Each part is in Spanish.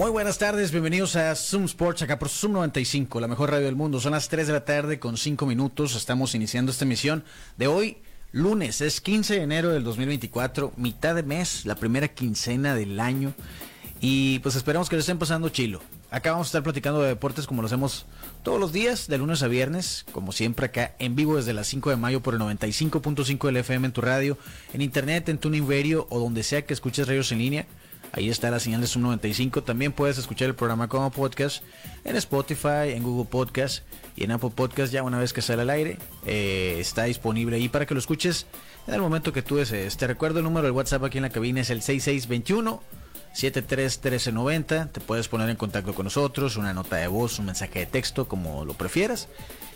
Muy buenas tardes, bienvenidos a Zoom Sports, acá por Zoom 95, la mejor radio del mundo. Son las 3 de la tarde con 5 minutos. Estamos iniciando esta emisión de hoy, lunes, es 15 de enero del 2024, mitad de mes, la primera quincena del año. Y pues esperamos que lo estén pasando chilo. Acá vamos a estar platicando de deportes como lo hacemos todos los días, de lunes a viernes, como siempre acá en vivo desde las 5 de mayo por el 95.5 del FM en tu radio, en internet, en Tuning Radio o donde sea que escuches radios en línea. Ahí está la señal de Zoom 95. También puedes escuchar el programa como podcast en Spotify, en Google Podcast y en Apple Podcast ya una vez que sale al aire. Eh, está disponible ahí para que lo escuches en el momento que tú desees. Te recuerdo el número del WhatsApp aquí en la cabina es el 6621. 731390, te puedes poner en contacto con nosotros, una nota de voz, un mensaje de texto, como lo prefieras.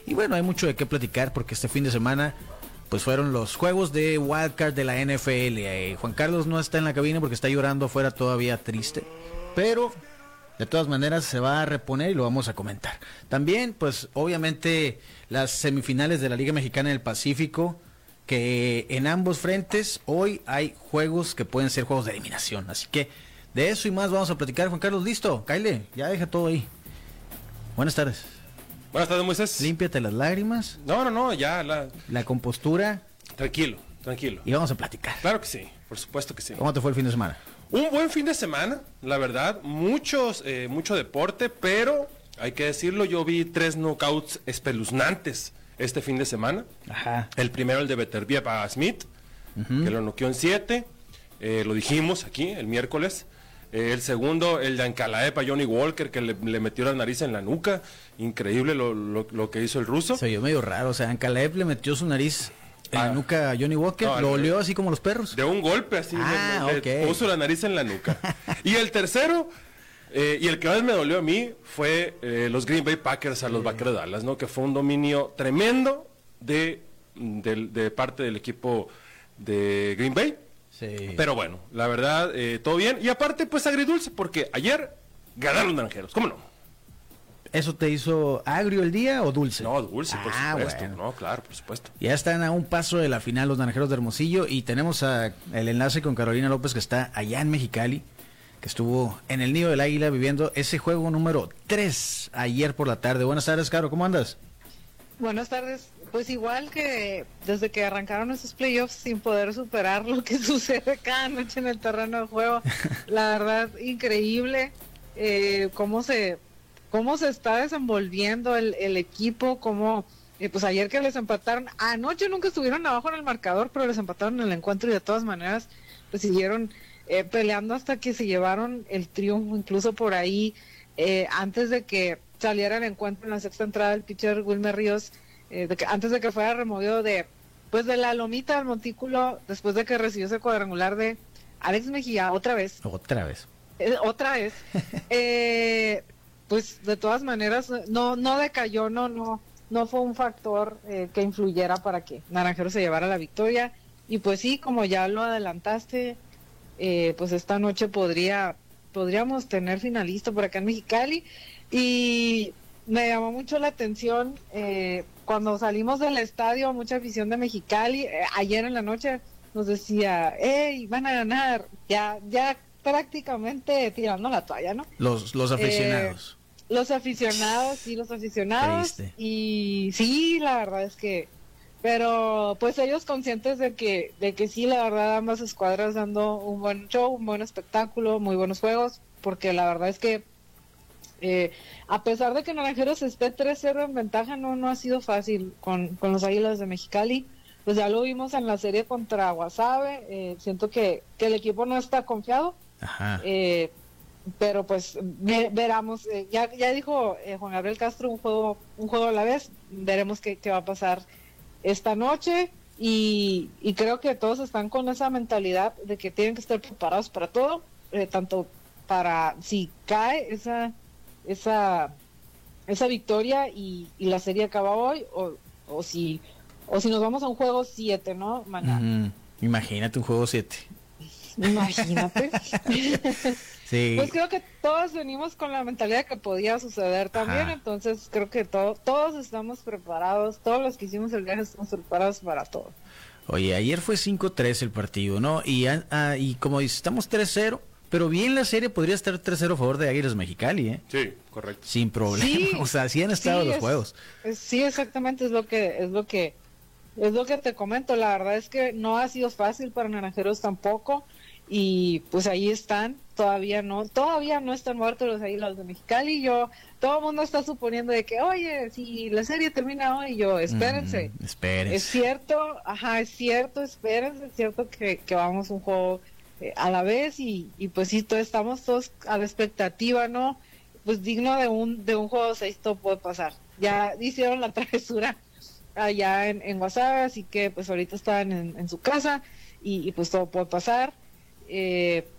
Y bueno, hay mucho de qué platicar porque este fin de semana pues fueron los juegos de Wildcard de la NFL. Eh, Juan Carlos no está en la cabina porque está llorando afuera todavía triste, pero de todas maneras se va a reponer y lo vamos a comentar. También, pues obviamente las semifinales de la Liga Mexicana del Pacífico, que en ambos frentes hoy hay juegos que pueden ser juegos de eliminación. Así que de eso y más vamos a platicar. Juan Carlos, listo, Kyle, ya deja todo ahí. Buenas tardes. Buenas tardes, Moisés. Límpiate las lágrimas. No, no, no, ya la... La compostura. Tranquilo, tranquilo. Y vamos a platicar. Claro que sí, por supuesto que sí. ¿Cómo te fue el fin de semana? Un buen fin de semana, la verdad. Muchos, eh, mucho deporte, pero hay que decirlo, yo vi tres knockouts espeluznantes este fin de semana. Ajá. El primero, el de Beterbiev a Smith, que lo noqueó en siete. Eh, lo dijimos aquí el miércoles. Eh, el segundo, el de Ancalaep a Johnny Walker, que le, le, metió la nariz en la nuca. Increíble lo, lo, lo que hizo el ruso. Se oyó medio raro. O sea, Ancalaep le metió su nariz en ah. la nuca a Johnny Walker. No, lo olió así como los perros. De un golpe así. Ah, le, okay. le puso la nariz en la nuca. y el tercero, eh, y el que más me dolió a mí, fue eh, los Green Bay Packers a los sí. Vaqueros de Dallas, ¿no? Que fue un dominio tremendo de, de, de parte del equipo de Green Bay. Sí. Pero bueno, la verdad, eh, todo bien. Y aparte, pues agridulce, porque ayer ganaron los naranjeros. ¿Cómo no? ¿Eso te hizo agrio el día o dulce? No, dulce, por ah, supuesto. Bueno. No, claro, por supuesto. Ya están a un paso de la final los naranjeros de Hermosillo y tenemos a, el enlace con Carolina López que está allá en Mexicali, que estuvo en el Nido del Águila viviendo ese juego número 3 ayer por la tarde. Buenas tardes, Caro, ¿cómo andas? Buenas tardes. Pues igual que desde que arrancaron esos playoffs sin poder superar lo que sucede cada noche en el terreno de juego, la verdad increíble eh, cómo se cómo se está desenvolviendo el, el equipo, cómo eh, pues ayer que les empataron, anoche nunca estuvieron abajo en el marcador, pero les empataron en el encuentro y de todas maneras pues siguieron eh, peleando hasta que se llevaron el triunfo, incluso por ahí eh, antes de que saliera el encuentro en la sexta entrada el pitcher Wilmer Ríos eh, de que, antes de que fuera removido de pues de la lomita del montículo después de que recibió ese cuadrangular de Alex Mejía otra vez. Otra vez. Eh, otra vez. Eh, pues de todas maneras no no decayó no no no fue un factor eh, que influyera para que Naranjero se llevara la victoria. Y pues sí como ya lo adelantaste eh, pues esta noche podría podríamos tener finalista por acá en Mexicali. Y me llamó mucho la atención eh, cuando salimos del estadio, mucha afición de Mexicali, eh, ayer en la noche nos decía, hey, van a ganar, ya, ya prácticamente tirando la toalla, ¿no? Los, los aficionados. Eh, los aficionados, sí, los aficionados. Triste. Y sí, la verdad es que, pero pues ellos conscientes de que, de que sí, la verdad, ambas escuadras dando un buen show, un buen espectáculo, muy buenos juegos, porque la verdad es que eh, a pesar de que Naranjeros esté 3-0 en ventaja, no, no ha sido fácil con, con, los Águilas de Mexicali. Pues ya lo vimos en la serie contra Guasave. Eh, siento que, que, el equipo no está confiado. Eh, pero pues ve, veramos. Eh, ya, ya dijo Juan Gabriel Castro un juego, un juego a la vez. Veremos qué, qué va a pasar esta noche. Y, y creo que todos están con esa mentalidad de que tienen que estar preparados para todo eh, tanto para si cae esa, esa, esa victoria y, y la serie acaba hoy, o, o si o si nos vamos a un juego 7, ¿no? Mañana. Imagínate un juego 7. Imagínate. Sí. Pues creo que todos venimos con la mentalidad que podía suceder también, Ajá. entonces creo que to- todos estamos preparados, todos los que hicimos el viaje estamos preparados para todo. Oye, ayer fue 5-3 el partido, ¿no? Y, a- ah, y como estamos 3-0, pero bien la serie podría estar 3-0 a favor de Águilas Mexicali, ¿eh? Sí, correcto. Sin problema. Sí, o sea, así han estado sí, los es- juegos. es- sí, exactamente es lo que es lo que es lo que te comento. La verdad es que no ha sido fácil para Naranjeros tampoco y pues ahí están. Todavía no, todavía no están muertos los Águilas de Mexicali. Yo, todo el mundo está suponiendo de que, oye, si la serie termina hoy, yo, espérense. Mm, espérense. Es cierto, ajá, es cierto, espérense, es cierto que, que vamos un juego eh, a la vez y, y pues sí, todos estamos todos a la expectativa, ¿no? Pues digno de un de un juego 6 todo puede pasar. Ya hicieron la travesura allá en, en WhatsApp, así que pues ahorita están en, en su casa y, y, pues todo puede pasar. Eh,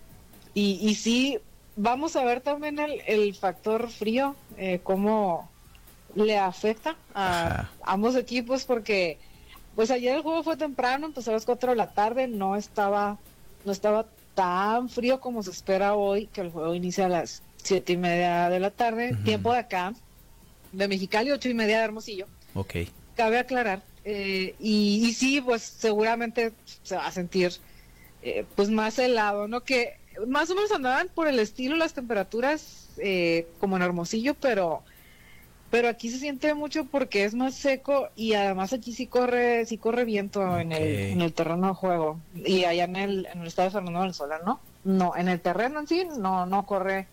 y, y sí, vamos a ver también el, el factor frío, eh, cómo le afecta a Ajá. ambos equipos, porque pues ayer el juego fue temprano, empezó a las 4 de la tarde, no estaba, no estaba tan frío como se espera hoy, que el juego inicia a las siete y media de la tarde, tiempo de acá, de Mexicali, ocho y media de Hermosillo Ok. cabe aclarar. eh, y, y sí, pues seguramente se va a sentir eh, pues más helado, ¿no? Que más o menos andaban por el estilo las temperaturas eh, como en Hermosillo, pero pero aquí se siente mucho porque es más seco y además aquí sí corre sí corre viento en, el, en el terreno de juego y allá en el, en el estado de Fernando del Solar, ¿no? No, en el terreno en sí no no corre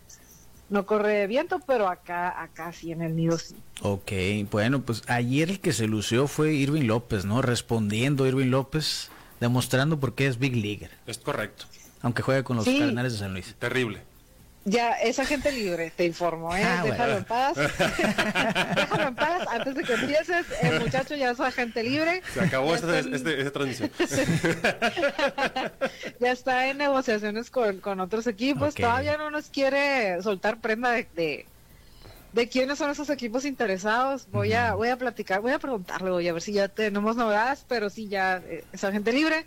no corre viento, pero acá acá sí en el nido sí. Ok, bueno, pues ayer el que se lució fue Irving López, ¿no? Respondiendo Irving López, demostrando por qué es Big Leaguer, Es correcto. aunque juegue con los Sí. Cardenales de San Luis. Terrible. Ya, es agente libre, te informo, ¿eh? Ah, Déjalo bueno. en paz. Déjalo en paz antes de que empieces. El muchacho ya es agente libre. Se acabó esta, en- este- esta transmisión. Ya está en negociaciones con, con otros equipos. Todavía no nos quiere soltar prenda de, de, de quiénes son esos equipos interesados. Voy a voy a platicar, voy a preguntarle, voy a ver si ya tenemos novedades, pero sí ya eh, es agente libre.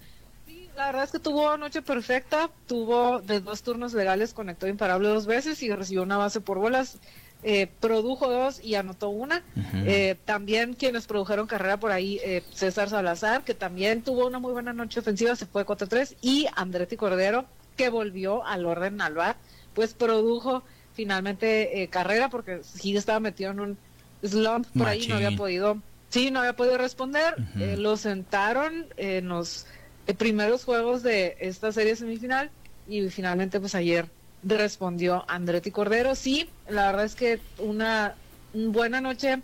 La verdad es que tuvo noche perfecta, tuvo de dos turnos legales, conectó imparable dos veces y recibió una base por bolas. eh, produjo dos y anotó una. Eh, también quienes produjeron carrera por ahí, eh, César Salazar, que también tuvo una muy buena noche ofensiva, se fue 4-3, y Andretti Cordero, que volvió al orden al bar, pues produjo finalmente eh, carrera, porque sí estaba metido en un slump por ahí, no había Machín. podido, sí, no había podido responder, eh, lo sentaron eh, primeros juegos de esta serie semifinal, y finalmente pues ayer respondió Andretti Cordero, sí, la verdad es que una buena noche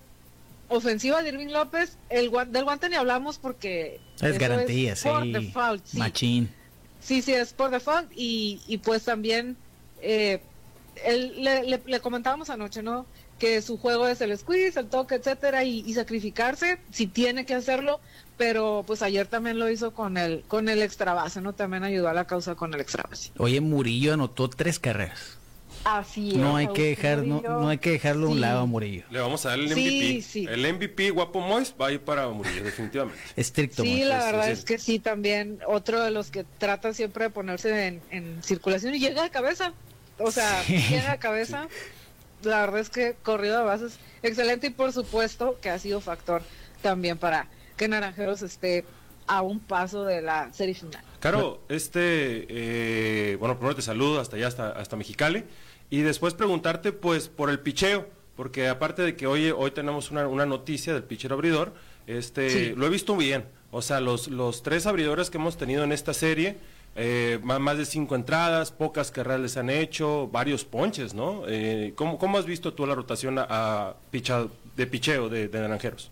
ofensiva de Irving López, el del guante ni hablamos porque Es garantía, por sí. default, sí. Machín. Sí, sí, es por default y, y pues también eh, él- le, le- le comentábamos anoche, ¿no? Que su juego es el squeeze, el toque, etcétera, y, y sacrificarse si tiene que hacerlo, pero pues ayer también lo hizo con el con el extra base, ¿no? También ayudó a la causa con el extra base. Oye, Murillo anotó tres carreras. Así es. No hay que dejar, no, no hay que dejarlo a un Sí. lado a Murillo. Le vamos a dar el Sí, MVP. sí. El MVP Guapo Mois va a ir para Murillo, definitivamente. Estricto. Sí, la sí, verdad sí. es que sí, también otro de los que trata siempre de ponerse en, en circulación y llega de cabeza. O sea, Sí. llega de cabeza. La verdad es que corrido de bases excelente y por supuesto que ha sido factor también para que Naranjeros esté a un paso de la serie final. Caro, este, eh, bueno, primero te saludo hasta allá, hasta, hasta Mexicali, y después preguntarte, pues, por el picheo, porque aparte de que hoy, hoy tenemos una, una noticia del pitcher abridor, este, Sí. lo he visto bien, o sea, los, los tres abridores que hemos tenido en esta serie, eh, más, más de cinco entradas, pocas carreras les han hecho, varios ponches, ¿no? Eh, ¿cómo, cómo has visto tú la rotación a, a picha- de picheo de, de Naranjeros?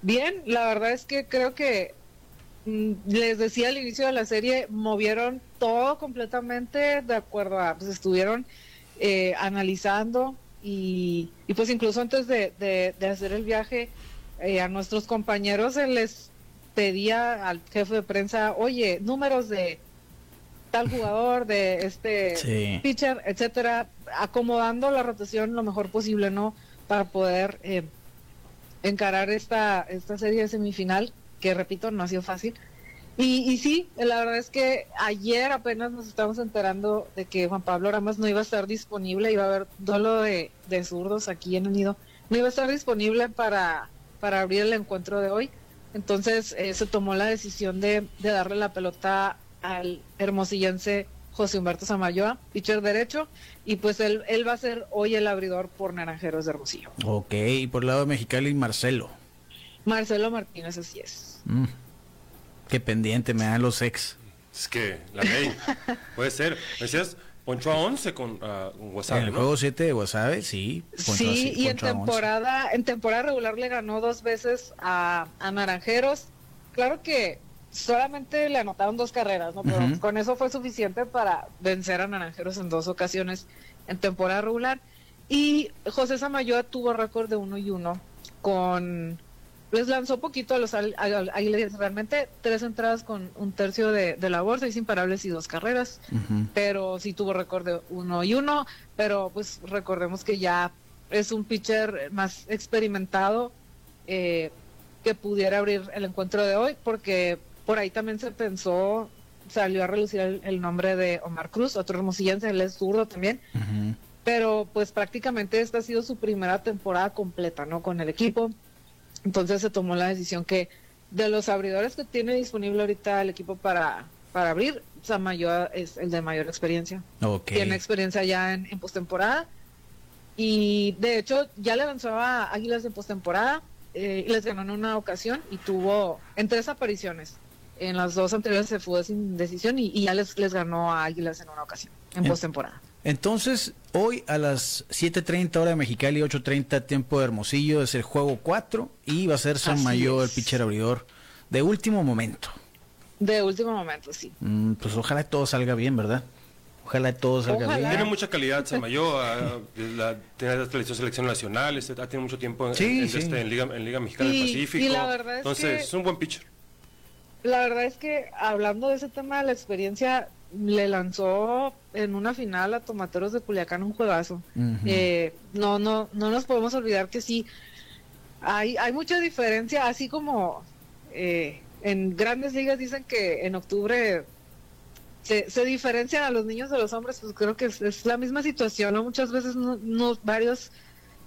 Bien, la verdad es que creo que mm, les decía al inicio de la serie, movieron todo completamente de acuerdo a, pues estuvieron eh, analizando y, y pues incluso antes de, de- de hacer el viaje eh, a nuestros compañeros se les pedía al jefe de prensa, oye, números de tal jugador, de este Sí. pitcher, etcétera, acomodando la rotación lo mejor posible, ¿no? Para poder eh, encarar esta, esta serie de semifinal, que repito, no ha sido fácil. Y, y sí, la verdad es que ayer apenas nos estamos enterando de que Juan Pablo Ramas no iba a estar disponible, iba a haber duelo de, de zurdos aquí en el nido, no iba a estar disponible para, para abrir el encuentro de hoy. Entonces eh, se tomó la decisión de, de darle la pelota al hermosillense José Humberto Samayoa, pitcher derecho, y pues él, él va a ser hoy el abridor por Naranjeros de Hermosillo. Ok, y por el lado de Mexicali, Marcelo. Marcelo Martínez, así es. Mm. Qué pendiente me dan los ex. Es que la ley. Puede ser. Decías, Poncho a 11 con un En el ¿no? juego 7 de Wasabe, sí. Poncho Sí, así, y en Poncho a 11. temporada, en temporada regular le ganó dos veces a, a Naranjeros. Claro que solamente le anotaron dos carreras, ¿no? Pero con eso fue suficiente para vencer a Naranjeros en dos ocasiones en temporada regular. Y José Samayoa tuvo récord de uno y uno con les lanzó poquito a los Águilas, realmente tres entradas con un tercio de, de labor, seis imparables y dos carreras. Pero sí tuvo récord de uno y uno, pero pues recordemos que ya es un pitcher más experimentado eh, que pudiera abrir el encuentro de hoy, porque por ahí también se pensó, salió a relucir el, el nombre de Omar Cruz, otro hermosillense, él es zurdo también, pero pues prácticamente esta ha sido su primera temporada completa, ¿no? Con el equipo. Entonces se tomó la decisión que de los abridores que tiene disponible ahorita el equipo para, para abrir, Samayoa es el de mayor experiencia. Tiene experiencia ya en, en postemporada. Y de hecho ya le lanzó a Águilas en postemporada, eh, y les ganó en una ocasión y tuvo en tres apariciones. En las dos anteriores se fue sin decisión y, y ya les, les ganó a Águilas en una ocasión, en En- postemporada. Entonces, hoy a las 7.30 hora de Mexicali, 8.30 tiempo de Hermosillo, es el juego 4 y va a ser San Así Mayo el pitcher abridor de último momento. De último momento, sí. Mm, pues ojalá todo salga bien, ¿verdad? Ojalá todo salga Ojalá. bien. Tiene mucha calidad Samayo, ah, la, tiene la selección, selección nacional, este, ha tenido mucho tiempo en, Sí, en, sí. este, en Liga, en Liga Mexicana Y- del Pacífico. y la verdad es Entonces, que- es un buen pitcher. La verdad es que hablando de ese tema de la experiencia, le lanzó en una final a Tomateros de Culiacán un juegazo. Eh, no, no, no nos podemos olvidar que sí, hay, hay mucha diferencia, así como eh, en grandes ligas dicen que en octubre se, se diferencian a los niños de los hombres, pues creo que es, es la misma situación, ¿no? Muchas veces no, no- varios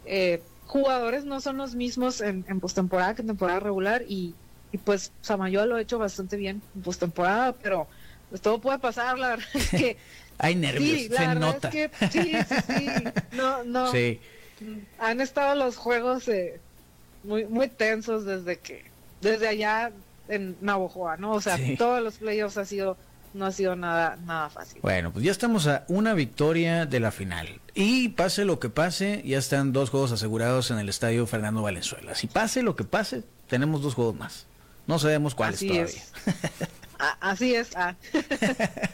eh, jugadores no son los mismos en, en postemporada que en temporada regular y, y pues Samayoa lo ha hecho bastante bien en postemporada, pero pues todo puede pasar, la verdad es que Hay nervios, sí, la se verdad nota. es que sí, sí, sí, no, no, Sí. han estado los juegos eh, muy, muy tensos desde que, desde allá en Navojoa, ¿no? O sea, Sí. todos los playoffs ha sido, no ha sido nada, nada fácil. Bueno, pues ya estamos a una victoria de la final. Y pase lo que pase, ya están dos juegos asegurados en el estadio Fernando Valenzuela. Si pase lo que pase, tenemos dos juegos más. No sabemos cuáles Así todavía. es. Ah, así es. ah.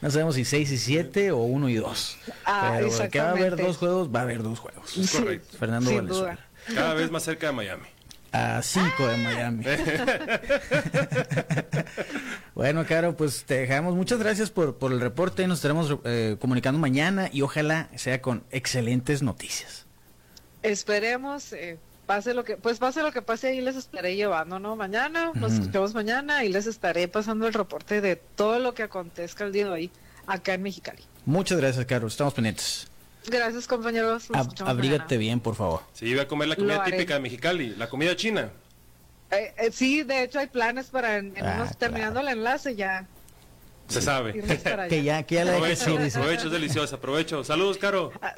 No sabemos si 6 y 7 o 1 y 2. Ah, Pero que va a haber dos juegos, va a haber dos juegos. Es correcto. Fernando Sin Valenzuela. duda. Cada vez más cerca de Miami. A 5 de Miami. bueno, Caro, pues te dejamos. Muchas gracias por, por el reporte. Nos estaremos eh, comunicando mañana y ojalá sea con excelentes noticias. Esperemos, eh, pase lo que, pues pase lo que pase, ahí les estaré llevando, ¿no? Mañana, nos escuchamos mañana y les estaré pasando el reporte de todo lo que acontezca el día de hoy acá en Mexicali. Muchas gracias, Caro. Estamos pendientes. Gracias, compañeros. Ab- abrígate mañana. bien, por favor. Sí, iba a comer la comida típica de Mexicali, la comida china. Eh, eh, sí, de hecho hay planes para en, en Ah, unos- terminando el enlace ya Se sabe. Que ya, que ya la dejes Aprovecho, ir, dice. aprovecho, es deliciosa. Aprovecho. Saludos, Caro. Ah.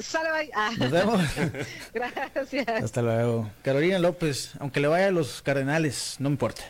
Ah, Nos vemos. Gracias. Hasta luego. Carolina López, aunque le vaya a los Cardenales, no me importa.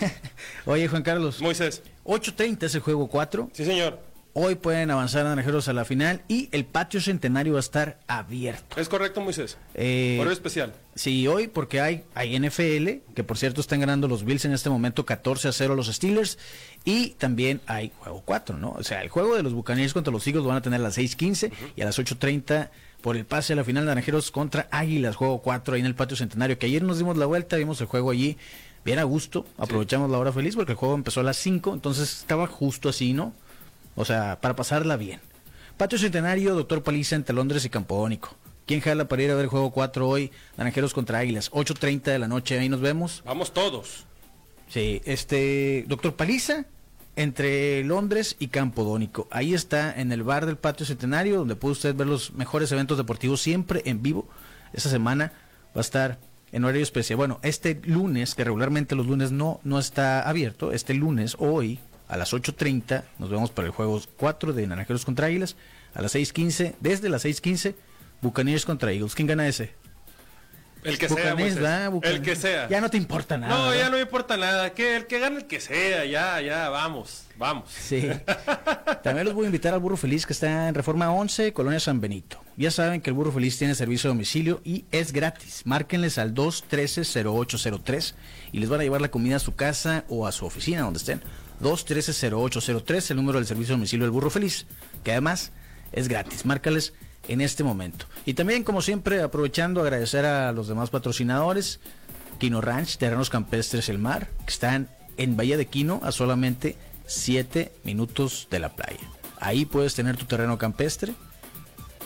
Oye, Juan Carlos, Moisés. 8.30 es el juego 4. Sí, señor. Hoy pueden avanzar naranjeros a la final y el patio centenario va a estar abierto. Es correcto, Moisés. Eh, Horario especial. Sí, hoy porque hay, hay NFL, que por cierto están ganando los Bills en este momento 14 a 0 a los Steelers, y también hay juego 4, ¿no? O sea, el juego de los Buccaneers contra los Eagles lo van a tener a las 6.15 y a las 8.30 por el pase a la final Naranjeros contra Águilas, juego 4 ahí en el patio centenario, que ayer nos dimos la vuelta, vimos el juego allí bien a gusto, aprovechamos la hora feliz porque el juego empezó a las 5, entonces estaba justo así, ¿no? O sea, para pasarla bien. Patio Centenario, Doctor Paliza entre Londres y Campodónico. ¿Quién jala para ir a ver el juego 4 hoy? Naranjeros contra Águilas, 8.30 de la noche, ahí nos vemos. Vamos todos. Sí, este, Doctor Paliza, entre Londres y Campodónico. Ahí está, en el bar del Patio Centenario, donde puede usted ver los mejores eventos deportivos siempre en vivo. Esta semana va a estar en horario especial. Bueno, este lunes, que regularmente los lunes no, no está abierto, este lunes, hoy, a las 8.30, nos vemos para el juego 4 de Naranjeros contra Águilas. A las 6.15, desde las 6.15, Buccaneers contra Eagles. ¿Quién gana ese? El que sea. El que sea. Ya no te importa nada. No, ya no me importa nada. Que el que gane el que sea, ya, ya, vamos, vamos. Sí. También los voy a invitar al Burro Feliz que está en Reforma 11, Colonia San Benito. Ya saben que el Burro Feliz tiene servicio de domicilio y es gratis. Márquenles al 213-0803 y les van a llevar la comida a su casa o a su oficina, donde estén. 213-0803, el número del servicio de domicilio del Burro Feliz, que además es gratis. Márcales en este momento. Y también, como siempre, aprovechando, agradecer a los demás patrocinadores. Quino Ranch, Terrenos Campestres El Mar, que están en Bahía de Quino a solamente 7 minutos de la playa. Ahí puedes tener tu terreno campestre,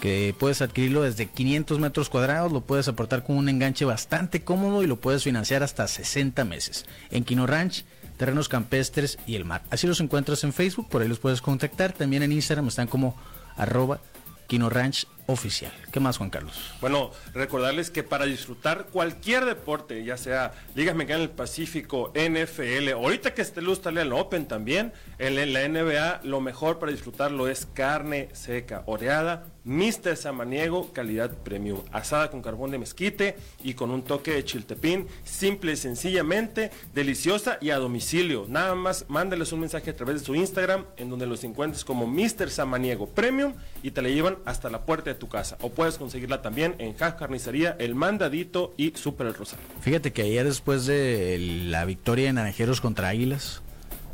que puedes adquirirlo desde 500 metros cuadrados, lo puedes aportar con un enganche bastante cómodo y lo puedes financiar hasta 60 meses. En Quino Ranch, Terrenos Campestres y El Mar. Así los encuentras en Facebook, por ahí los puedes contactar. También en Instagram están como arroba Quino Ranch Oficial. ¿Qué más, Juan Carlos? Bueno, recordarles que para disfrutar cualquier deporte, ya sea Ligas Mexicanas del Pacífico, NFL, ahorita que esté luz el Open también, en en la NBA, lo mejor para disfrutarlo es carne seca, oreada, Mr. Samaniego, calidad premium, asada con carbón de mezquite y con un toque de chiltepín, simple y sencillamente, deliciosa y a domicilio. Nada más, mándales un mensaje a través de su Instagram, en donde los encuentres como Mr. Samaniego Premium y te la llevan hasta la puerta de tu casa. O puedes conseguirla también en Hack Carnicería, El Mandadito y Super El Rosario. Fíjate que ayer después de la victoria de Naranjeros contra Águilas,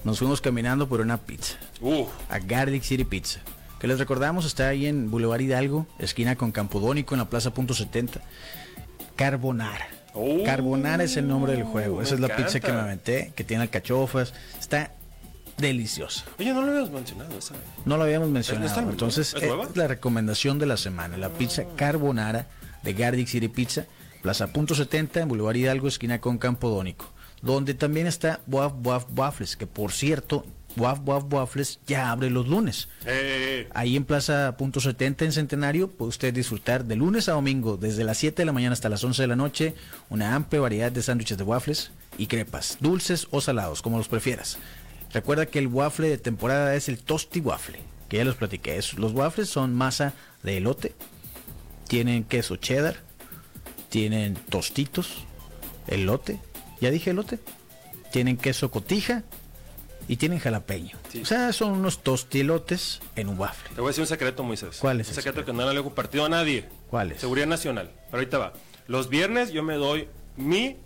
nos fuimos caminando por una pizza, Uf, a Garlic City Pizza, que les recordamos está ahí en Boulevard Hidalgo, esquina con Campodónico en la Plaza Punto 70. Carbonara. Oh, Carbonara es el nombre del juego. Esa es la pizza que me aventé, que tiene alcachofas. Está deliciosa. oye, no lo habíamos mencionado esa. No lo habíamos ¿No mencionado. menú? Entonces, ¿Es es nueva? la recomendación de la semana. La pizza carbonara de Gardic City Pizza, Plaza Punto 70 en Boulevard Hidalgo, esquina con Campodónico. Donde también está Waf Waf Waffles, que por cierto, Waf Waf Waffles ya abre los lunes. Eh, Ahí en Plaza Punto 70 en Centenario puede usted disfrutar de lunes a domingo, desde las 7 de la mañana hasta las 11 de la noche, una amplia variedad de sándwiches de waffles y crepas, dulces o salados, como los prefieras. Recuerda que el waffle de temporada es el Tosti Waffle, que ya los platiqué. Los waffles son masa de elote, tienen queso cheddar, tienen tostitos, elote, ya dije elote, tienen queso cotija y tienen jalapeño. Sí. O sea, son unos tostielotes en un waffle. te voy a decir un secreto, Moisés. ¿Cuál es Un secreto que no le he compartido a nadie. ¿Cuál es? Seguridad Nacional. Pero ahorita va. Los viernes yo me doy mi,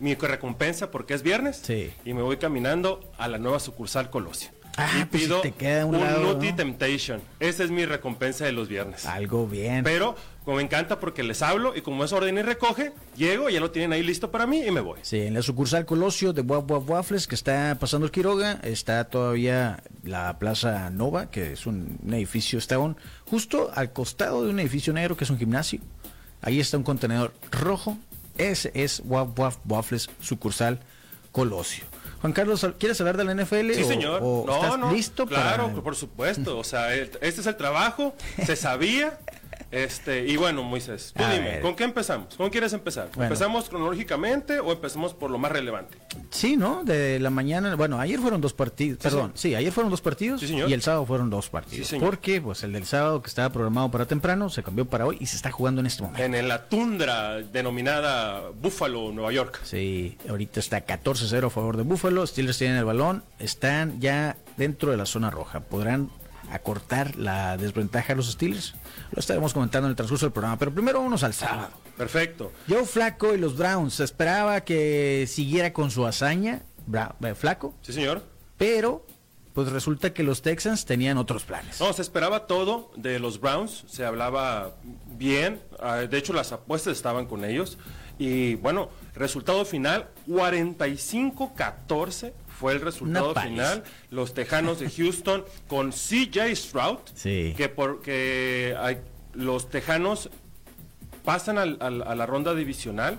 mi recompensa porque es viernes. Sí. Y me voy caminando a la nueva sucursal Colosio. Ah, y pues si pido te queda un un lado, Nutty ¿no? Temptation. Esa es mi recompensa de los viernes. Algo bien. Pero como me encanta porque les hablo y como es orden y recoge, llego ya lo tienen ahí listo para mí y me voy. Sí, en la sucursal Colosio de Waf Waf Waffles que está pasando el Quiroga, está todavía la Plaza Nova, que es un, un edificio, está un- justo al costado de un edificio negro que es un gimnasio. Ahí está un contenedor rojo. Ese es Waf Waf Waffles sucursal Colosio. Juan Carlos, ¿quieres hablar de la NFL? Sí, o- señor. o no, estás no. listo Claro, para- por supuesto. O sea, el- este es el trabajo, se sabía. Este, y bueno, Moisés, tú A dime, ver. ¿con qué empezamos? ¿Cómo quieres empezar? Bueno. ¿Empezamos cronológicamente o empezamos por lo más relevante? Sí, ¿no? De la mañana, bueno, ayer fueron dos partidos, perdón, sí, ayer fueron dos partidos Sí, y el sábado fueron dos partidos. Sí, señor. porque pues el del sábado que estaba programado para temprano se cambió para hoy y se está jugando en este momento. En, en la tundra denominada Buffalo, Nueva York. Sí, ahorita está 14-0 a favor de Buffalo, Steelers tienen el balón, están ya dentro de la zona roja, podrán acortar la desventaja a los Steelers. Lo estaremos comentando en el transcurso del programa, pero primero vámonos al sábado. Perfecto. Joe Flaco y los Browns, se esperaba que siguiera con su hazaña, Bra- eh, Flaco, Sí, señor. pero pues resulta que los Texans tenían otros planes. No, se esperaba todo de los Browns, se hablaba bien, ah, de hecho las apuestas estaban con ellos y bueno, resultado final 45-14 fue el resultado final. Los Tejanos de Houston con CJ Stroud, Sí. que porque hay, los Tejanos pasan al- al- a la ronda divisional.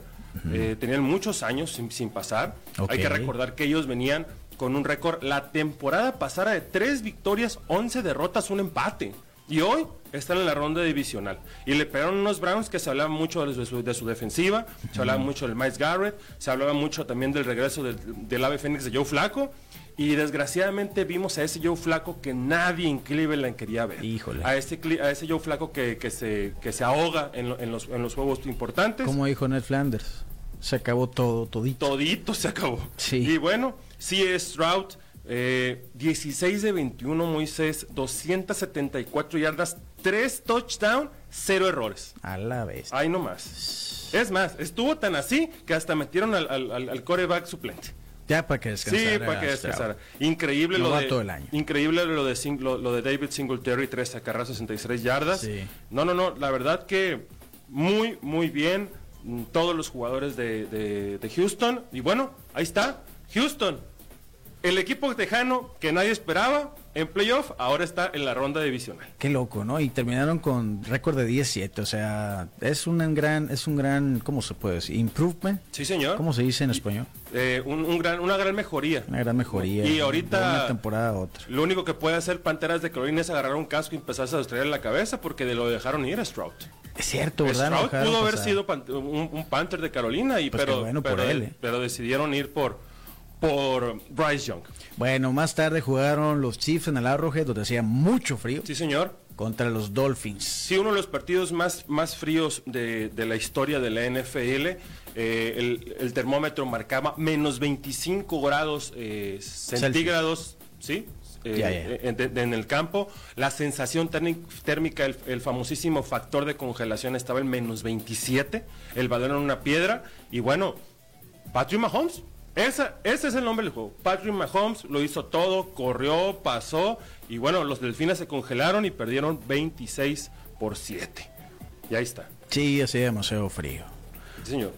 eh, tenían muchos años sin, sin pasar. Hay que recordar que ellos venían con un récord. La temporada pasada de tres victorias, 11 derrotas, un empate. Y hoy están en la ronda divisional. Y le pegaron unos Browns que se hablaba mucho de su, de su defensiva, se hablaba mucho del Miles Garrett, se hablaba mucho también del regreso del, del ave Fénix de Joe Flaco. Y desgraciadamente vimos a ese Joe Flaco que nadie en Cleveland quería ver. Híjole. A ese, a ese Joe Flaco que, que se, que se ahoga en, lo- en los, en los juegos importantes. Como dijo Ned Flanders, se acabó todo, todito. Todito se acabó. Sí. Y bueno, sí es Stroud, eh, 16 de 21 Moisés, 274 yardas, 3 touchdowns, 0 errores. A la vez. Ahí nomás. Es más, estuvo tan así que hasta metieron al, al, al- coreback suplente. Ya para que descansara. Sí, para que descansara. Increíble lo de, año. increíble lo de, Sing- lo, lo de David Singletary, 3 acarreos, 63 yardas. Sí. No, no, no, la verdad que muy, muy bien mm, todos los jugadores de, de- de Houston. Y bueno, ahí está, Houston, el equipo tejano que nadie esperaba en playoff, ahora está en la ronda divisional. Qué loco, ¿no? Y terminaron con récord de 17, o sea, es un gran, es un gran, ¿cómo se puede decir? Improvement. Sí, señor. ¿Cómo se dice en español? Eh, un- un gran, una gran mejoría. Una gran mejoría. Y de ahorita una temporada a otra. lo único que puede hacer Panteras de Carolina es agarrar un casco y empezarse a estrellar en la cabeza porque de lo dejaron ir a Stroud. Es cierto, ¿verdad? Stroud pudo haber sido un, un Panther de Carolina, y, Pues pero, bueno por pero, él, ¿eh? pero decidieron ir por, por Bryce Young. Bueno, más tarde jugaron los Chiefs en el Arrowhead, donde hacía mucho frío, Sí, señor. contra los Dolphins. Sí, uno de los partidos más, más fríos de, de la historia de la NFL. eh, el, el termómetro marcaba menos 25 grados eh, centígrados, ¿sí? Eh, Ya, ya. En, de- en el campo. La sensación térmi- térmica, el, el famosísimo factor de congelación estaba en menos 27. El balón en una piedra. Y bueno, Patrick Mahomes. Esa, ese es el nombre del juego. Patrick Mahomes lo hizo todo, corrió, pasó. Y bueno, los delfines se congelaron y perdieron 26 por 7. Y ahí está. Sí, hacía demasiado frío. Sí, señor.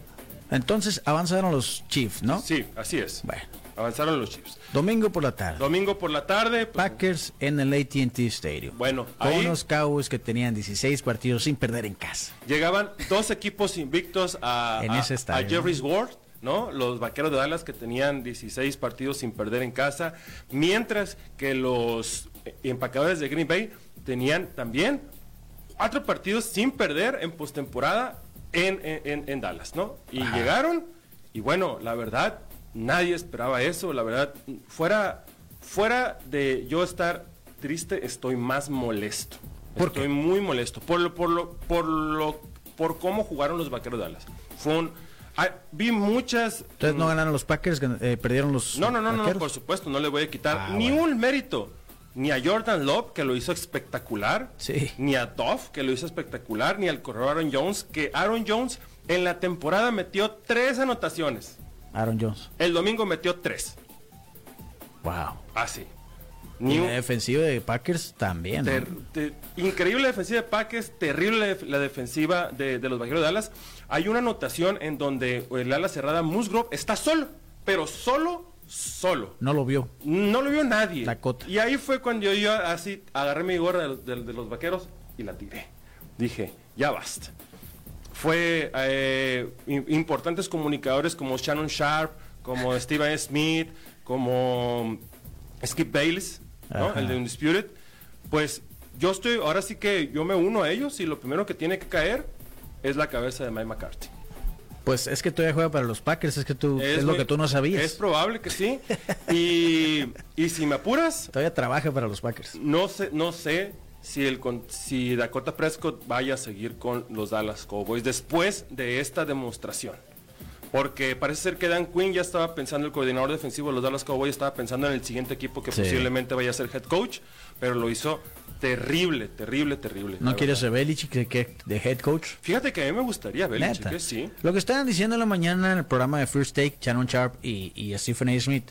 Entonces avanzaron los Chiefs, ¿no? Sí, así es. Bueno, Avanzaron los Chiefs. domingo por la tarde. Domingo por la tarde. pues, Packers en el AT&T Stadium. Bueno, con ahí- unos Cowboys que tenían 16 partidos sin perder en casa. Llegaban dos equipos invictos a, En a- ese a estadio, Jerry's World, ¿no? Los vaqueros de Dallas que tenían 16 partidos sin perder en casa, mientras que los eh, empacadores de Green Bay tenían también cuatro partidos sin perder en postemporada en, en, en- Dallas, ¿no? Y llegaron, y bueno, la verdad, nadie esperaba eso, la verdad, fuera, fuera de yo estar triste, estoy más molesto. ¿Por estoy qué? muy molesto por lo, por lo, por lo, por cómo jugaron los vaqueros de Dallas. Fue un, ah, vi muchas. Entonces no ganaron los Packers, eh, perdieron los No, no, no, no, por supuesto, no le voy a quitar Ah, ni bueno. un mérito. Ni a Jordan Love, que lo hizo espectacular. Sí. Ni a Dove, que lo hizo espectacular. Ni al corredor Aaron Jones, que Aaron Jones en la temporada metió tres anotaciones. Aaron Jones. El domingo metió tres. Wow. Así. Y Ni la defensiva de Packers también. ¿no? Ter- te- increíble la defensiva de Packers, terrible la defensiva de, de los Vaqueros de Dallas. Hay una anotación en donde el ala cerrada Musgrove está solo, pero solo, solo. No lo vio. No lo vio nadie. Dakota. Y ahí fue cuando yo, yo así agarré mi gorra de, los- de- de los vaqueros y la tiré. Dije, ya basta. Fue eh, im- importantes comunicadores como Shannon Sharp, como Steven Smith, como Skip Bayless, el de Undisputed. Pues yo estoy, ahora sí que yo me uno a ellos y lo primero que tiene que caer es la cabeza de Mike McCarthy. Pues es que todavía juega para los Packers, es que tú es, lo que tú no sabías. Es probable que sí. y, y si me apuras, Todavía trabaja para los Packers. no sé, no sé si el si Dakota Prescott vaya a seguir con los Dallas Cowboys después de esta demostración. Porque parece ser que Dan Quinn ya estaba pensando, el coordinador defensivo de los Dallas Cowboys estaba pensando en el siguiente equipo que Sí. posiblemente vaya a ser head coach, pero lo hizo terrible, terrible, terrible. ¿No quieres verdad. a Belichick de, que- de head coach? Fíjate que a mí me gustaría Belichick. ¿eh? sí. Lo que estaban diciendo en la mañana en el programa de First Take, Shannon Sharp y, y Stephen A. Smith,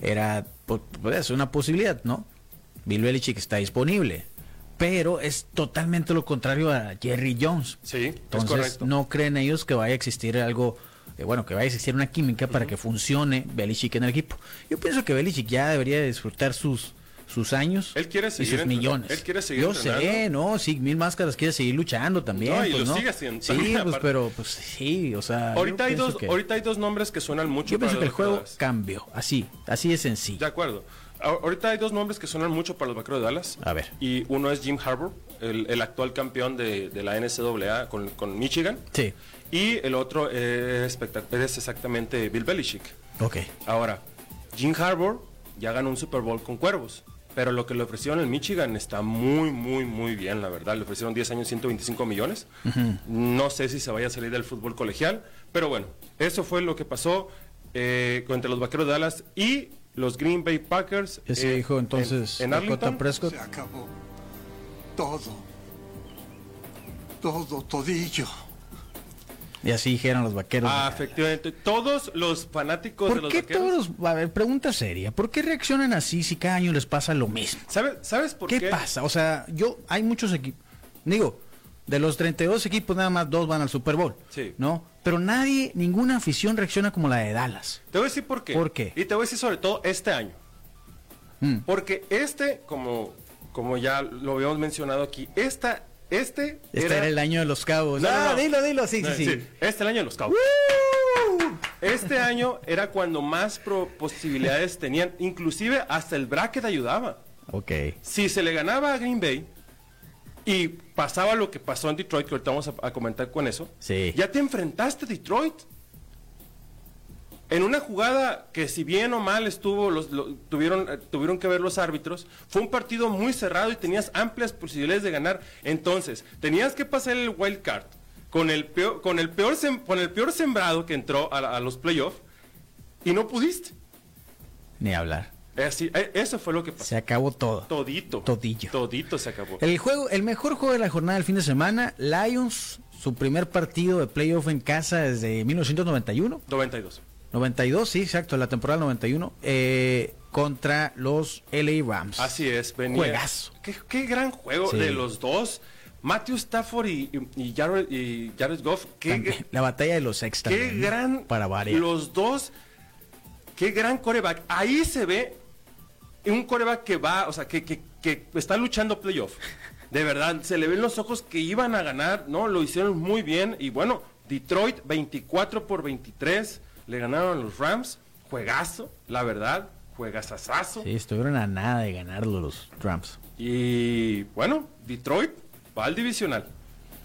era pues, pues, una posibilidad, ¿no? Bill Belichick está disponible, pero es totalmente lo contrario a Jerry Jones. Sí, es Entonces, correcto. no creen ellos que vaya a existir algo eh, bueno, que vaya a existir una química para que funcione Belichick en el equipo. Yo pienso que Belichick ya debería disfrutar sus sus años Él quiere y seguir sus entrenando. millones. Él quiere seguir Yo sé, no, sí, mil máscaras quiere seguir luchando también. No, y pues, lo ¿no? sigue haciendo Sí, pues, aparte. pero pues sí, o sea. Ahorita hay, dos, que- ahorita hay dos nombres que suenan mucho yo pienso que el juego Dallas. cambió, así, así de sencillo. De acuerdo. Ahorita hay dos nombres que suenan mucho para los vaqueros de Dallas. A ver. Y uno es Jim Harbour, el, el actual campeón de, de la NCAA con, con Michigan. Sí, Y el otro es, es exactamente Bill Belichick. ok. Ahora, Jim Harbour ya ganó un Super Bowl con Cuervos. Pero lo que le ofrecieron en Michigan está muy, muy, muy bien, la verdad. Le ofrecieron 10 años, 125 millones. No sé si se vaya a salir del fútbol colegial. Pero bueno, eso fue lo que pasó eh, entre los Vaqueros de Dallas y los Green Bay Packers. Ese eh, dijo entonces en, en Arlington. Prescott. Se acabó. Todo. Todo, todillo. Y así dijeron los vaqueros. Ah, efectivamente. Todos los fanáticos de ¿Por los qué Vaqueros. todos. A ver, pregunta seria. ¿Por qué reaccionan así si cada año les pasa lo mismo? ¿Sabes, ¿Sabes por ¿Qué, qué? pasa? O sea, yo... Hay muchos equipos... Digo, de los 32 equipos nada más dos van al Super Bowl. Sí. ¿No? Pero nadie, ninguna afición reacciona como la de Dallas. Te voy a decir por qué. ¿Por qué? Y te voy a decir sobre todo este año. Mm. Porque este, como, como ya lo habíamos mencionado aquí, esta, este Este era, el año de los cabos. No, no, ah, no. dilo, dilo, sí, sí, sí. Este es el año de los Cowboys. Este año era cuando más pro- posibilidades tenían, inclusive hasta el bracket ayudaba. Ok. Si se le ganaba a Green Bay y pasaba lo que pasó en Detroit, que ahorita vamos a, a comentar con eso, Sí. ya te enfrentaste a Detroit. En una jugada que si bien o mal estuvo, los, lo- tuvieron, eh, tuvieron que ver los árbitros, fue un partido muy cerrado y tenías amplias posibilidades de ganar. Entonces, tenías que pasar el wild card con el peor, con el peor, sem- con el peor sembrado que entró a, a los playoffs y no pudiste. Ni hablar. Así, eh, eso fue lo que pasó. Se acabó todo. Todito. Todillo. Todito se acabó. El juego, el mejor juego de la jornada del fin de semana, Lions, su primer partido de playoff en casa desde 1991. 92. 92, sí, exacto, la temporada 91, eh, contra los LA Rams. Así es, venía. Juegazo. Qué, qué gran juego Sí. de los dos. Matthew Stafford y, Jared, y Jared Goff. Qué, También, la batalla de los ex qué también, ¿no? gran. Para variar. Los dos. Qué gran coreback. Ahí se ve un coreback que va, o sea, que, que, que está luchando playoff. De verdad, se le ven los ojos que iban a ganar, ¿no? Lo hicieron muy bien. Y bueno, Detroit 24 por 23. Le ganaron a los Rams. Juegazo, la verdad. Juegazazazo. Sí, estuvieron a nada de ganarlo los Rams. Y bueno, Detroit va al divisional.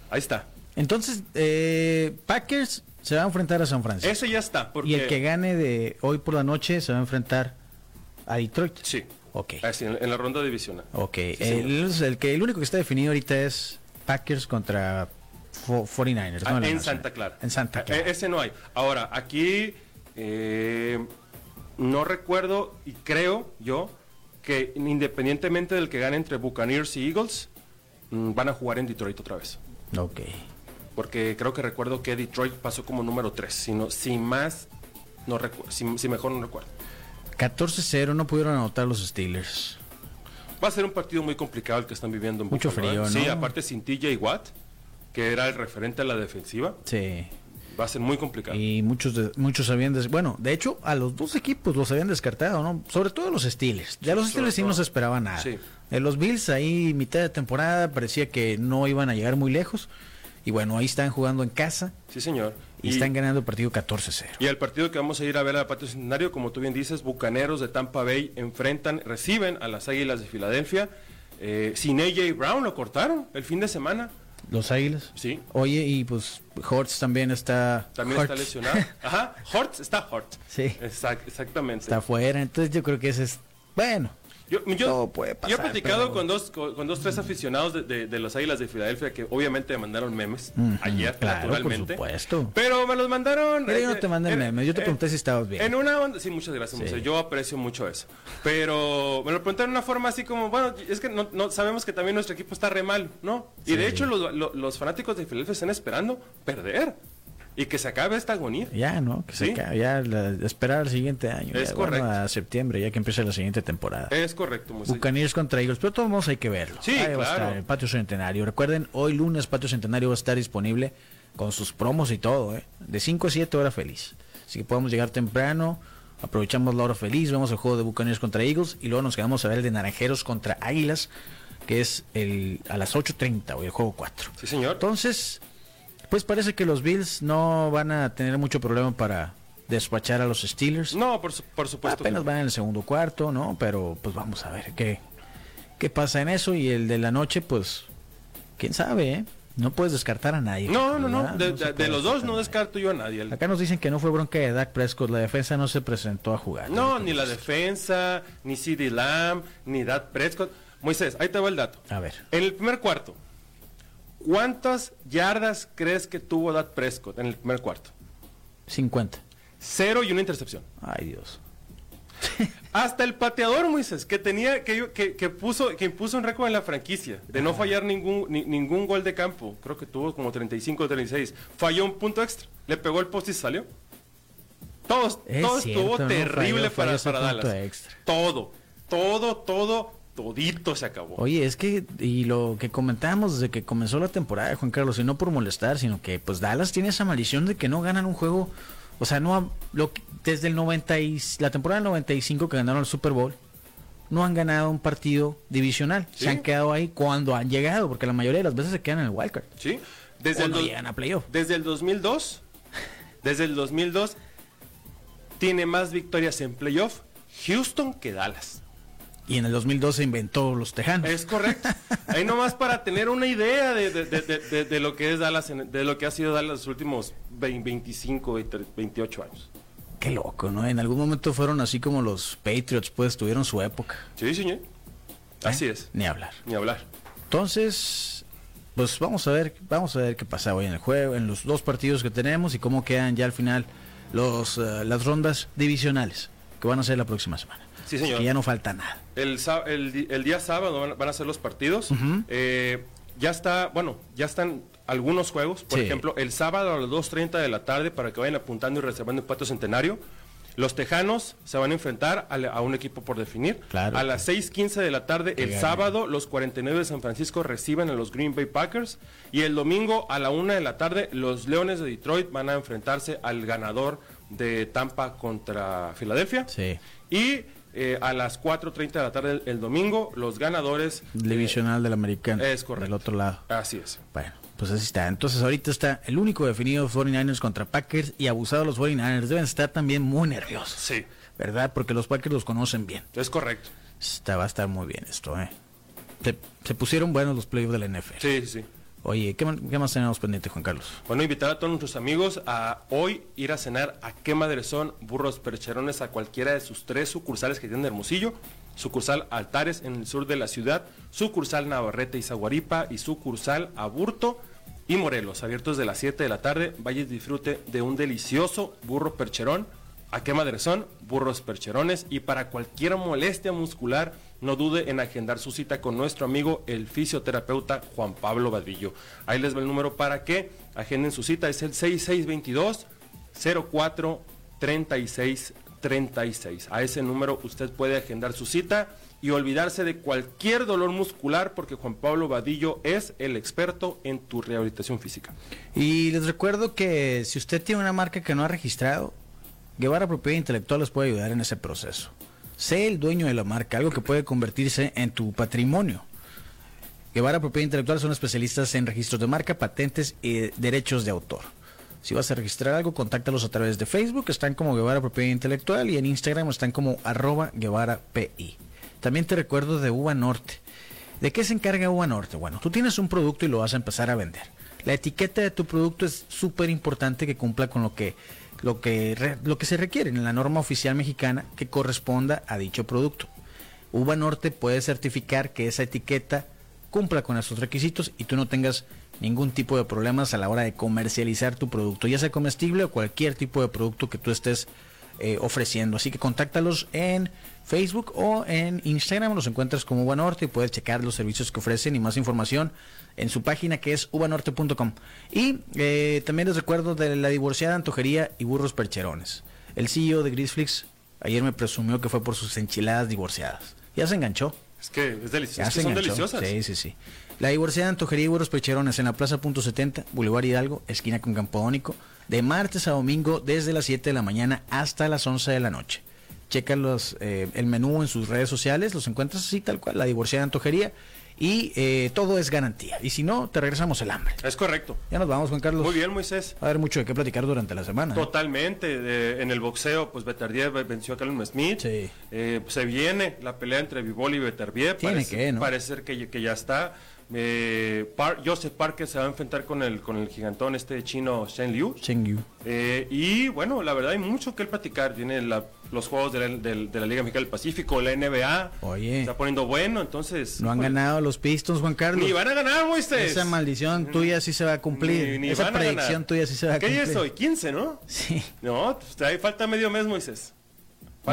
Ahí está. Entonces, eh, Packers se va a enfrentar a San Francisco. Ese ya está. Porque... Y el que gane de hoy por la noche se va a enfrentar a Detroit. Sí. Ok. Así, en, en la ronda divisional. Ok. Sí, el, el que, el único que está definido ahorita es Packers contra 49ers. Ah, en nacional. Santa Clara. En Santa Ah, Clara. e- Ese no hay. Ahora, aquí eh, no recuerdo y creo yo que independientemente del que gane entre Buccaneers y Eagles, mm, van a jugar en Detroit otra vez. Ok. Porque creo que recuerdo que Detroit pasó como número 3. Si, no- si más, no. Si, si mejor no recuerdo. 14-0 no pudieron anotar los Steelers. Va a ser un partido muy complicado el que están viviendo en Mucho ¿eh? frío, Sí, ¿no? aparte sin TJ Watt, que era el referente a la defensiva, Sí. va a ser muy complicado. Y muchos de- muchos habían des- bueno, de hecho a los dos equipos los habían descartado, ¿no? Sobre todo los Steelers. Ya los Steelers sí no se esperaba nada. Sí. En los Bills ahí mitad de temporada parecía que no iban a llegar muy lejos y bueno, ahí están jugando en casa Sí, señor. y, están ganando el partido 14-0. Y el partido que vamos a ir a ver al patio centenario, como tú bien dices, Bucaneros de Tampa Bay enfrentan, reciben a las Águilas de Filadelfia. Eh, sin AJ Brown lo cortaron el fin de semana. Los Águilas. Sí. Oye, y pues Hortz también está También está lesionado. Ajá, Hort está Hort. Sí. Exact- exactamente. está afuera, entonces yo creo que ese es bueno. Yo, yo- Todo puede yo pasar, he platicado pero- con dos con, con dos tres aficionados de, de, de las Águilas de Filadelfia que obviamente me mandaron memes ayer claro, naturalmente. por supuesto. Pero me los mandaron. Pero yo no eh, te mandé en- memes, yo te pregunté si estabas bien. En una onda, sí, muchas gracias, Sí. Yo aprecio mucho eso. Pero me lo preguntaron de una forma así como, bueno, es que no, no- sabemos que también nuestro equipo está re mal, ¿no? Y de hecho los, lo- los fanáticos de Filadelfia están esperando perder y que se acabe esta agonía. Ya, ¿no? Que se acabe, ya la- esperar al siguiente año. Es ya, bueno, correcto. a septiembre, ya que empiece la siguiente temporada. Es correcto. Buccaneers contra Eagles, pero todos modos hay que verlo. Sí, Ahí va a claro. estar el Patio Centenario. Recuerden, hoy lunes Patio Centenario va a estar disponible con sus promos y todo, ¿eh? De 5 a 7 hora feliz. Así que podemos llegar temprano, aprovechamos la hora feliz, vemos el juego de Buccaneers contra Eagles y luego nos quedamos a ver el de Naranjeros contra Águilas, que es el a las 8.30 hoy, el juego 4. Sí, señor. Entonces, pues parece que los Bills no van a tener mucho problema para despachar a los Steelers. No, por, su- por supuesto. Apenas no. van en el segundo cuarto, ¿no? Pero pues vamos a ver qué, qué pasa en eso. Y el de la noche, pues, quién sabe, ¿eh? No puedes descartar a nadie. No, no, no. De, No se de- de puede los dos no descarto yo a nadie. Acá nos dicen que no fue bronca de Dak Prescott. La defensa no se presentó a jugar. No, ni la defensa, ni CD Lamb, ni Dak Prescott. Moisés, ahí te va el dato. A ver. En el primer cuarto, ¿cuántas yardas crees que tuvo Dak Prescott en el primer cuarto? 50. Cero y una intercepción. Ay, Dios. Hasta el pateador, Moisés, que tenía, que, que, que puso, que impuso un récord en la franquicia de no fallar ningún, ni- ningún gol de campo. Creo que tuvo como 35 o 36. Falló un punto extra. Le pegó el poste y salió. Todo, Es todo cierto, estuvo ¿no? terrible Falló- falló para, para Dallas. extra. Todo, todo, todo, todito se acabó. Oye, es que, y lo que comentábamos desde que comenzó la temporada, Juan Carlos, y no por molestar, sino que pues Dallas tiene esa maldición de que no ganan un juego, o sea, no ha- lo, desde el 90 y, la temporada del 95 que ganaron el Super Bowl, no han ganado un partido divisional, Sí. se han quedado ahí cuando han llegado, porque la mayoría de las veces se quedan en el wildcard. ¿Sí? Desde el, llegan a playoff. desde el 2002, desde el 2002, tiene más victorias en playoff Houston que Dallas. Y en el 2012 inventó los Tejanos. Es correcto. Ahí nomás para tener una idea de, de- lo que es Dallas, en- de lo que ha sido Dallas los últimos 20, 25, 20, 28 años. Qué loco, ¿no? En algún momento fueron así como los Patriots, pues tuvieron su época. Sí, señor. Así ¿eh? es. Ni hablar. Ni hablar. Entonces, pues vamos a ver, vamos a ver qué pasa hoy en el juego, en los dos partidos que tenemos y cómo quedan ya al final los eh, las rondas divisionales que van a ser la próxima semana. Sí, señor. Que ya no falta nada. El, el el día sábado van, van a ser los partidos. Eh, ya está, bueno, ya están algunos juegos. Por Sí. ejemplo, el sábado a las 2.30 de la tarde para que vayan apuntando y reservando el patio centenario. Los Tejanos se van a enfrentar a, la- a un equipo por definir. Claro. A las 6.15 de la tarde, el sábado, los 49 de San Francisco reciben a los Green Bay Packers. Y el domingo a la 1 de la tarde, los Leones de Detroit van a enfrentarse al ganador de Tampa contra Filadelfia. Sí. Y eh, a las 4.30 de la tarde el, el domingo, los ganadores... Divisional del americano. es correcto. Del otro lado. Así es. Bueno, pues así está. Entonces ahorita está el único definido 49ers contra Packers y abusados los 49ers. Deben estar también muy nerviosos. Sí, ¿Verdad? Porque los Packers los conocen bien. es correcto. Está, va a estar muy bien esto, ¿eh? Se, se pusieron buenos los playoffs de la NFL. Sí, sí, sí. Oye, ¿qué, más tenemos pendiente, Juan Carlos? Bueno, invitar a todos nuestros amigos a hoy ir a cenar a Qué Madre son Burros Percherones a cualquiera de sus tres sucursales que tienen Hermosillo. Sucursal Altares en el sur de la ciudad, sucursal Navarrete y Zaguaripa y sucursal Aburto y Morelos, abiertos de las 7 de la tarde. Vaya y disfrute de un delicioso burro percherón. ¿A qué madre son? Burros percherones. Y para cualquier molestia muscular, no dude en agendar su cita con nuestro amigo el fisioterapeuta Juan Pablo Vadillo. Ahí les va el número para que agenden su cita. Es el 6622 04 36 36. A ese número usted puede agendar su cita y olvidarse de cualquier dolor muscular porque Juan Pablo Vadillo es el experto en tu rehabilitación física. Y les recuerdo que si usted tiene una marca que no ha registrado, Guevara Propiedad Intelectual les puede ayudar en ese proceso. Sé el dueño de la marca, algo que puede convertirse en tu patrimonio. Guevara Propiedad Intelectual son especialistas en registros de marca, patentes y derechos de autor. Si vas a registrar algo, contáctalos a través de Facebook, están como Guevara Propiedad Intelectual y en Instagram están como arroba Guevara PI. También te recuerdo de Uva Norte. ¿De qué se encarga Uva Norte? Bueno, tú tienes un producto y lo vas a empezar a vender. La etiqueta de tu producto es súper importante que cumpla con lo que, lo, que, lo que se requiere en la norma oficial mexicana que corresponda a dicho producto. Uva Norte puede certificar que esa etiqueta cumpla con esos requisitos y tú no tengas ningún tipo de problemas a la hora de comercializar tu producto, ya sea comestible o cualquier tipo de producto que tú estés eh, ofreciendo. Así que contáctalos en Facebook o en Instagram, los encuentras como Uva Norte y puedes checar los servicios que ofrecen y más información en su página que es uvanorte.com. Y eh, también les recuerdo de la divorciada antojería y burros percherones. El CEO de Grisflix ayer me presumió que fue por sus enchiladas divorciadas. Ya se enganchó. Es que es delicioso. Es que son enganchó. deliciosas. Sí, sí, sí. La divorciada Antojería y Burros Pecherones en la Plaza Punto 70, Boulevard Hidalgo, esquina con Campodónico, de martes a domingo desde las 7 de la mañana hasta las 11 de la noche. Checa los, eh, el menú en sus redes sociales, los encuentras así tal cual, la divorciada Antojería, y eh, todo es garantía. Y si no, te regresamos el hambre. Es correcto. Ya nos vamos, Juan Carlos. Muy bien, Moisés. Va a haber mucho de qué platicar durante la semana. ¿eh? Totalmente. de- en el boxeo, pues Beterbiev venció a Callum Smith. Sí. Eh, se viene la pelea entre Vivol y Beterbiev. Tiene parece, que, ¿no? Parece que, que ya está. Eh, Par- Joseph Parker se va a enfrentar con el, con el gigantón este chino Shen Liu. Cheng Yu. Eh, y bueno, la verdad hay mucho que platicar. Tiene la- los juegos de la, de la Liga Mexicana del Pacífico, la NBA. Oye. Está poniendo bueno, entonces. No han ganado los Pistons, Juan Carlos. Ni van a ganar, Moisés. Esa maldición tuya sí se va a cumplir. Ni- ni Esa predicción tuya sí se va a ¿Qué cumplir. día es hoy? 15, ¿no? Sí. No, pues, ahí falta medio mes, Moisés.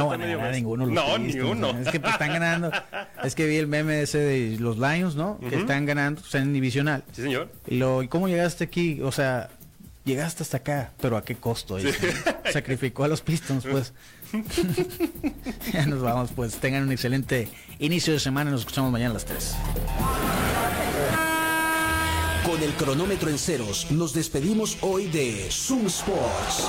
No van a medio ganar mes. ninguno. los No, ni Pistons, uno. Es que pues, están ganando. Es que vi el meme ese de los Lions, ¿no? Que están ganando, están en divisional. Sí, señor. Y lo, ¿y cómo llegaste aquí? O sea, llegaste hasta acá, pero ¿a qué costo? Sacrificó a los Pistons, pues. ya nos vamos, pues. Tengan un excelente inicio de semana. Nos escuchamos mañana a las 3. Con el cronómetro en ceros, nos despedimos hoy de Zoom Sports.